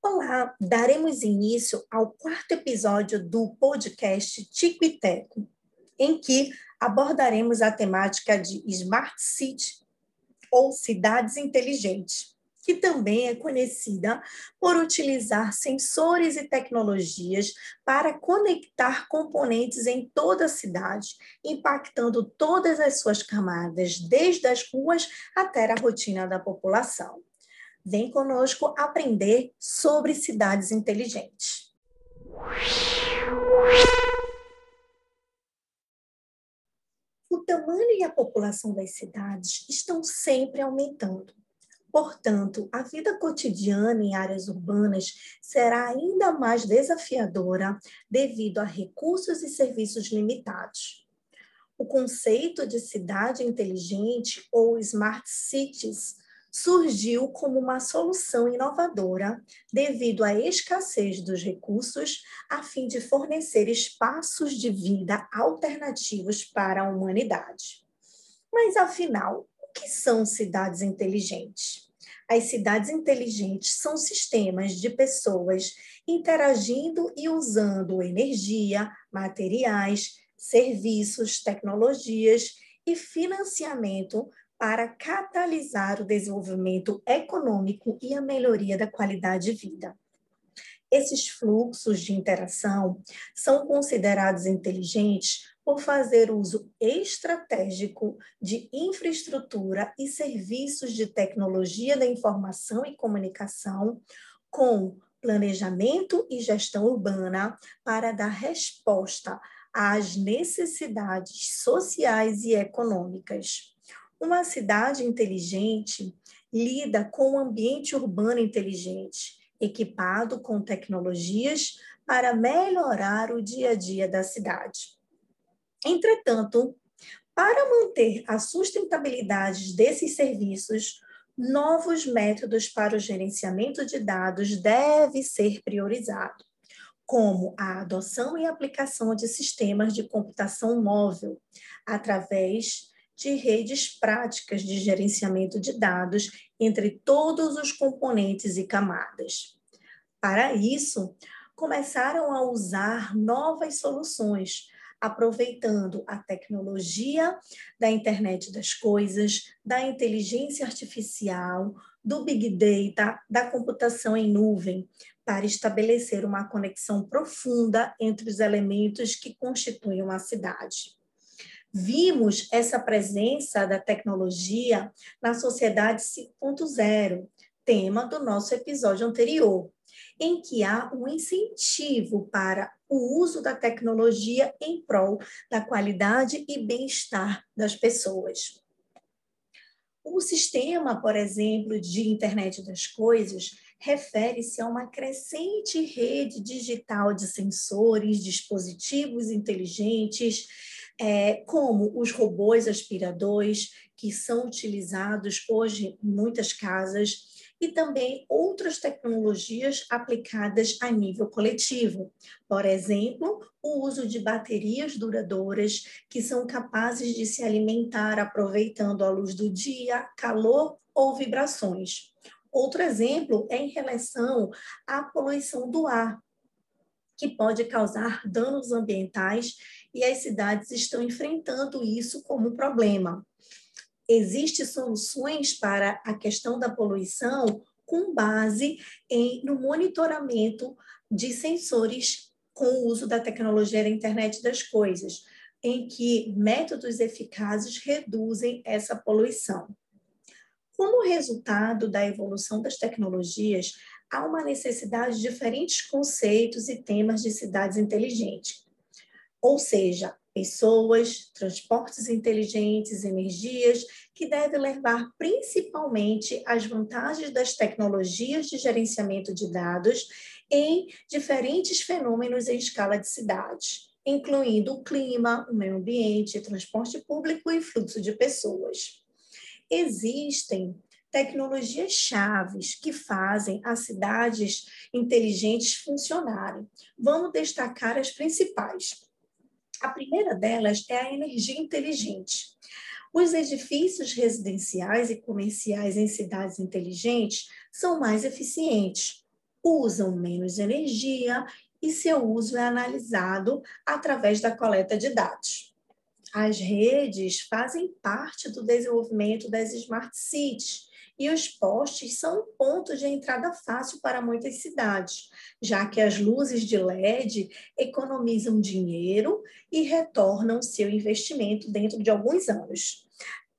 Olá, daremos início ao quarto episódio do podcast Tico e Teco, em que abordaremos a temática de Smart City ou cidades inteligentes que também é conhecida por utilizar sensores e tecnologias para conectar componentes em toda a cidade, impactando todas as suas camadas, desde as ruas até a rotina da população. Vem conosco aprender sobre cidades inteligentes. O tamanho e a população das cidades estão sempre aumentando Portanto, a vida cotidiana em áreas urbanas será ainda mais desafiadora devido a recursos e serviços limitados. O conceito de cidade inteligente ou smart cities surgiu como uma solução inovadora devido à escassez dos recursos, a fim de fornecer espaços de vida alternativos para a humanidade. Mas, afinal, que são cidades inteligentes? As cidades inteligentes são sistemas de pessoas interagindo e usando energia, materiais, serviços, tecnologias e financiamento para catalisar o desenvolvimento econômico e a melhoria da qualidade de vida. Esses fluxos de interação são considerados inteligentes por fazer uso estratégico de infraestrutura e serviços de tecnologia da informação e comunicação com planejamento e gestão urbana para dar resposta às necessidades sociais e econômicas. Uma cidade inteligente lida com um ambiente urbano inteligente, equipado com tecnologias para melhorar o dia a dia da cidade. Entretanto, para manter a sustentabilidade desses serviços, novos métodos para o gerenciamento de dados devem ser priorizados, como a adoção e aplicação de sistemas de computação móvel, através de redes práticas de gerenciamento de dados entre todos os componentes e camadas. Para isso, começaram a usar novas soluções aproveitando a tecnologia da internet das coisas, da inteligência artificial, do big data, da computação em nuvem, para estabelecer uma conexão profunda entre os elementos que constituem uma cidade. Vimos essa presença da tecnologia na sociedade 5.0, tema do nosso episódio anterior, em que há um incentivo para o uso da tecnologia em prol da qualidade e bem-estar das pessoas. O sistema, por exemplo, de internet das coisas refere-se a uma crescente rede digital de sensores, dispositivos inteligentes, é, como os robôs aspiradores, que são utilizados hoje em muitas casas, e também outras tecnologias aplicadas a nível coletivo. Por exemplo, o uso de baterias duradouras que são capazes de se alimentar aproveitando a luz do dia, calor ou vibrações. Outro exemplo é em relação à poluição do ar, que pode causar danos ambientais e as cidades estão enfrentando isso como um problema. Existem soluções para a questão da poluição com base em, no monitoramento de sensores com o uso da tecnologia da internet das coisas, em que métodos eficazes reduzem essa poluição. Como resultado da evolução das tecnologias, há uma necessidade de diferentes conceitos e temas de cidades inteligentes. Ou seja, pessoas, transportes inteligentes, energias, que devem levar principalmente as vantagens das tecnologias de gerenciamento de dados em diferentes fenômenos em escala de cidades, incluindo o clima, o meio ambiente, transporte público e fluxo de pessoas. Existem tecnologias chaves que fazem as cidades inteligentes funcionarem. Vamos destacar as principais. A primeira delas é a energia inteligente. Os edifícios residenciais e comerciais em cidades inteligentes são mais eficientes, usam menos energia e seu uso é analisado através da coleta de dados. As redes fazem parte do desenvolvimento das smart cities e os postes são um ponto de entrada fácil para muitas cidades, já que as luzes de LED economizam dinheiro e retornam seu investimento dentro de alguns anos.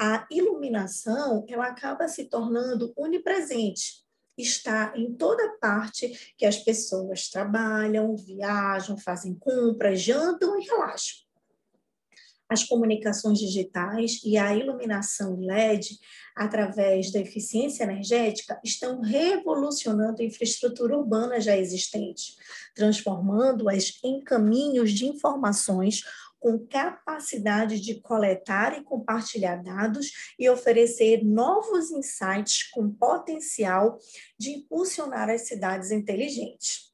A iluminação ela acaba se tornando onipresente, está em toda parte que as pessoas trabalham, viajam, fazem compras, jantam e relaxam. As comunicações digitais e a iluminação LED, através da eficiência energética, estão revolucionando a infraestrutura urbana já existente, transformando-as em caminhos de informações com capacidade de coletar e compartilhar dados e oferecer novos insights com potencial de impulsionar as cidades inteligentes.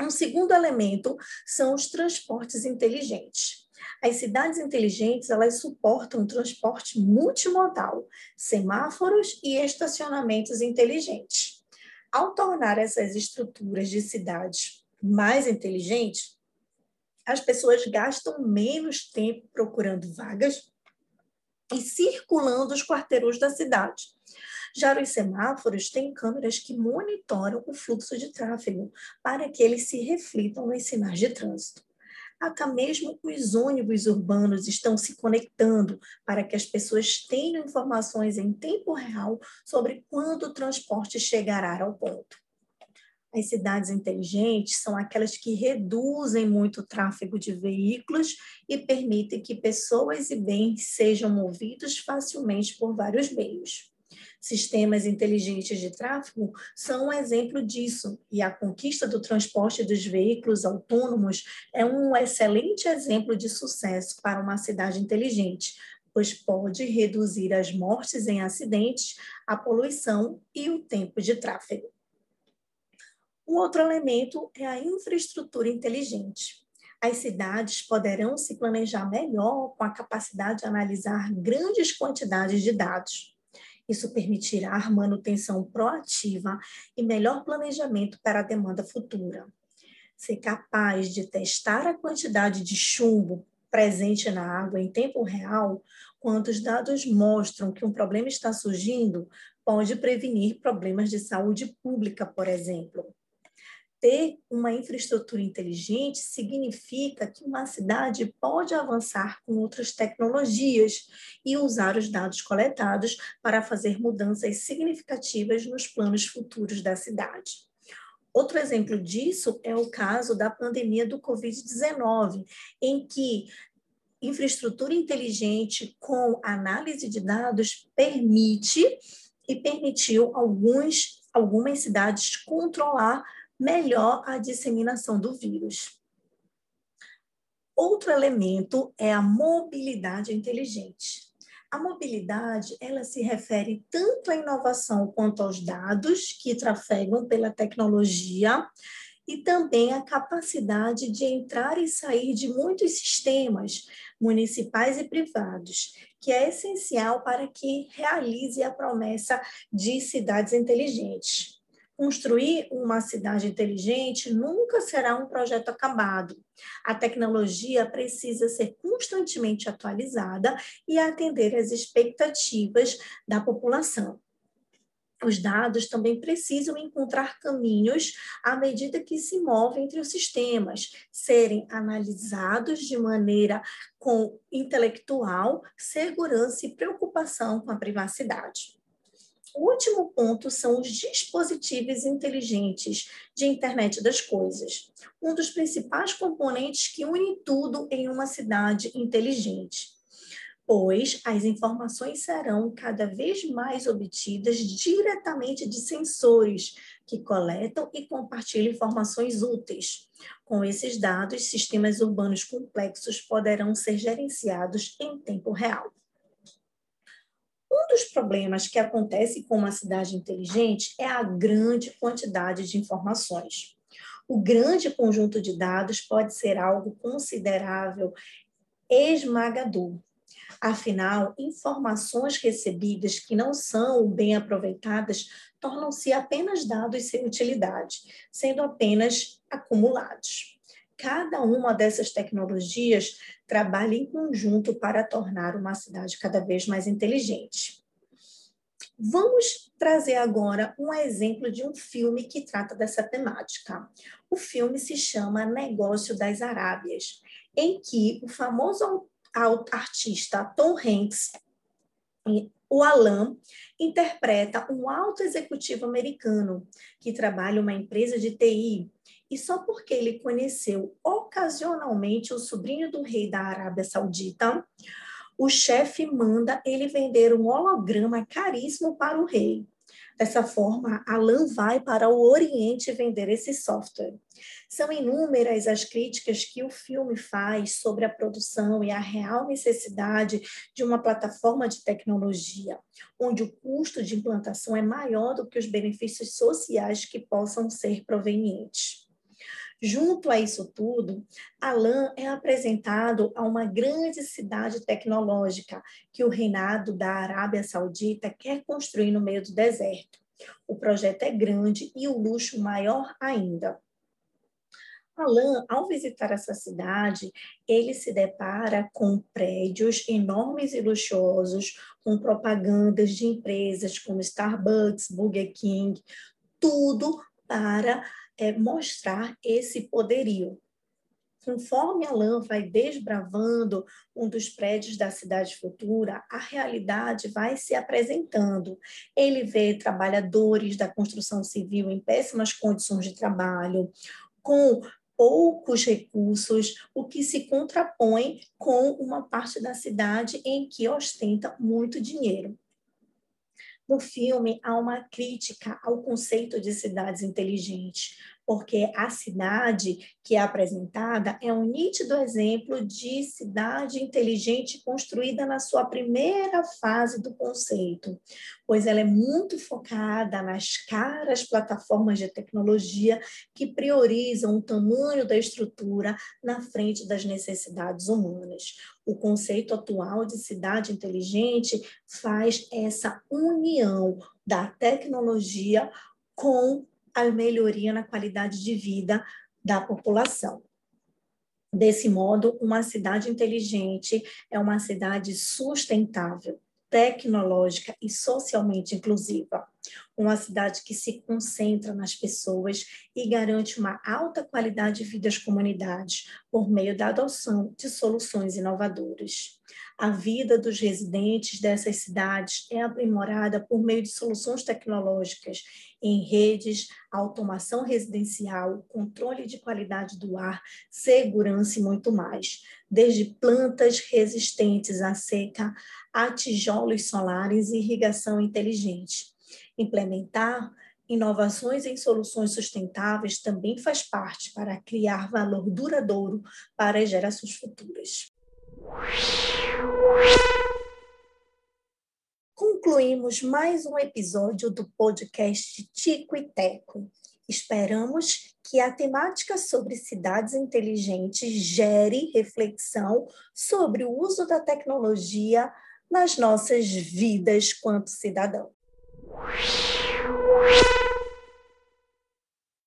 Um segundo elemento são os transportes inteligentes. As cidades inteligentes, elas suportam transporte multimodal, semáforos e estacionamentos inteligentes. Ao tornar essas estruturas de cidades mais inteligentes, as pessoas gastam menos tempo procurando vagas e circulando os quarteirões da cidade. Já os semáforos têm câmeras que monitoram o fluxo de tráfego para que eles se reflitam nos sinais de trânsito. Até mesmo os ônibus urbanos estão se conectando para que as pessoas tenham informações em tempo real sobre quando o transporte chegará ao ponto. As cidades inteligentes são aquelas que reduzem muito o tráfego de veículos e permitem que pessoas e bens sejam movidos facilmente por vários meios. Sistemas inteligentes de tráfego são um exemplo disso, e a conquista do transporte dos veículos autônomos é um excelente exemplo de sucesso para uma cidade inteligente, pois pode reduzir as mortes em acidentes, a poluição e o tempo de tráfego. Um outro elemento é a infraestrutura inteligente. As cidades poderão se planejar melhor com a capacidade de analisar grandes quantidades de dados. Isso permitirá manutenção proativa e melhor planejamento para a demanda futura. Ser capaz de testar a quantidade de chumbo presente na água em tempo real, quando os dados mostram que um problema está surgindo, pode prevenir problemas de saúde pública, por exemplo ter uma infraestrutura inteligente significa que uma cidade pode avançar com outras tecnologias e usar os dados coletados para fazer mudanças significativas nos planos futuros da cidade. Outro exemplo disso é o caso da pandemia do Covid-19, em que infraestrutura inteligente com análise de dados permite e permitiu alguns, algumas cidades controlar melhor a disseminação do vírus. Outro elemento é a mobilidade inteligente. A mobilidade, ela se refere tanto à inovação quanto aos dados que trafegam pela tecnologia e também a capacidade de entrar e sair de muitos sistemas municipais e privados, que é essencial para que realize a promessa de cidades inteligentes. Construir uma cidade inteligente nunca será um projeto acabado. A tecnologia precisa ser constantemente atualizada e atender às expectativas da população. Os dados também precisam encontrar caminhos à medida que se movem entre os sistemas, serem analisados de maneira com intelectual, segurança e preocupação com a privacidade. O último ponto são os dispositivos inteligentes de internet das coisas, um dos principais componentes que une tudo em uma cidade inteligente, pois as informações serão cada vez mais obtidas diretamente de sensores que coletam e compartilham informações úteis. Com esses dados, sistemas urbanos complexos poderão ser gerenciados em tempo real. Um dos problemas que acontece com uma cidade inteligente é a grande quantidade de informações. O grande conjunto de dados pode ser algo considerável, esmagador. Afinal, informações recebidas que não são bem aproveitadas tornam-se apenas dados sem utilidade, sendo apenas acumulados. Cada uma dessas tecnologias trabalha em conjunto para tornar uma cidade cada vez mais inteligente. Vamos trazer agora um exemplo de um filme que trata dessa temática. O filme se chama Negócio das Arábias, em que o famoso artista Tom Hanks, o Alan, interpreta um alto executivo americano que trabalha uma empresa de TI e só porque ele conheceu ocasionalmente o sobrinho do rei da Arábia Saudita, o chefe manda ele vender um holograma caríssimo para o rei. Dessa forma, Alan vai para o Oriente vender esse software. São inúmeras as críticas que o filme faz sobre a produção e a real necessidade de uma plataforma de tecnologia, onde o custo de implantação é maior do que os benefícios sociais que possam ser provenientes. Junto a isso tudo, Alain é apresentado a uma grande cidade tecnológica que o reinado da Arábia Saudita quer construir no meio do deserto. O projeto é grande e o luxo maior ainda. Alain, ao visitar essa cidade, ele se depara com prédios enormes e luxuosos, com propagandas de empresas como Starbucks, Burger King, tudo para é, mostrar esse poderio. Conforme Alain vai desbravando um dos prédios da cidade futura, a realidade vai se apresentando. Ele vê trabalhadores da construção civil em péssimas condições de trabalho, com poucos recursos, o que se contrapõe com uma parte da cidade em que ostenta muito dinheiro. No filme, há uma crítica ao conceito de cidades inteligentes, porque a cidade que é apresentada é um nítido exemplo de cidade inteligente construída na sua primeira fase do conceito, pois ela é muito focada nas caras plataformas de tecnologia que priorizam o tamanho da estrutura na frente das necessidades humanas. O conceito atual de cidade inteligente faz essa união da tecnologia com a melhoria na qualidade de vida da população. Desse modo, uma cidade inteligente é uma cidade sustentável, tecnológica e socialmente inclusiva. Uma cidade que se concentra nas pessoas e garante uma alta qualidade de vida às comunidades por meio da adoção de soluções inovadoras. A vida dos residentes dessas cidades é aprimorada por meio de soluções tecnológicas em redes, automação residencial, controle de qualidade do ar, segurança e muito mais, desde plantas resistentes à seca a tijolos solares e irrigação inteligente. Implementar inovações em soluções sustentáveis também faz parte para criar valor duradouro para as gerações futuras. Concluímos mais um episódio do podcast Tico e Teco. Esperamos que a temática sobre cidades inteligentes gere reflexão sobre o uso da tecnologia nas nossas vidas quanto cidadão.